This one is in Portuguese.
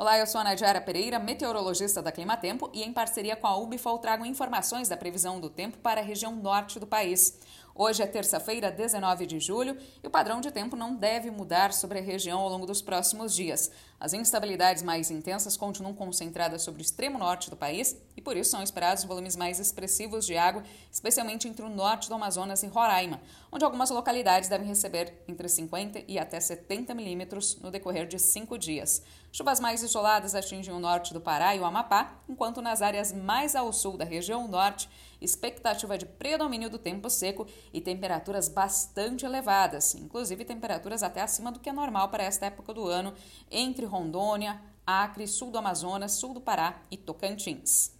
Olá, eu sou a Nadiara Pereira, meteorologista da Climatempo, e em parceria com a UBFOL trago informações da previsão do tempo para a região norte do país. Hoje é terça-feira, 19 de julho, e o padrão de tempo não deve mudar sobre a região ao longo dos próximos dias. As instabilidades mais intensas continuam concentradas sobre o extremo norte do país e por isso são esperados volumes mais expressivos de água, especialmente entre o norte do Amazonas e Roraima, onde algumas localidades devem receber entre 50 e até 70 milímetros no decorrer de cinco dias. Chuvas mais isoladas atingem o norte do Pará e o Amapá, enquanto nas áreas mais ao sul da região norte, expectativa de predomínio do tempo seco e temperaturas bastante elevadas, inclusive temperaturas até acima do que é normal para esta época do ano, entre Rondônia, Acre, sul do Amazonas, sul do Pará e Tocantins.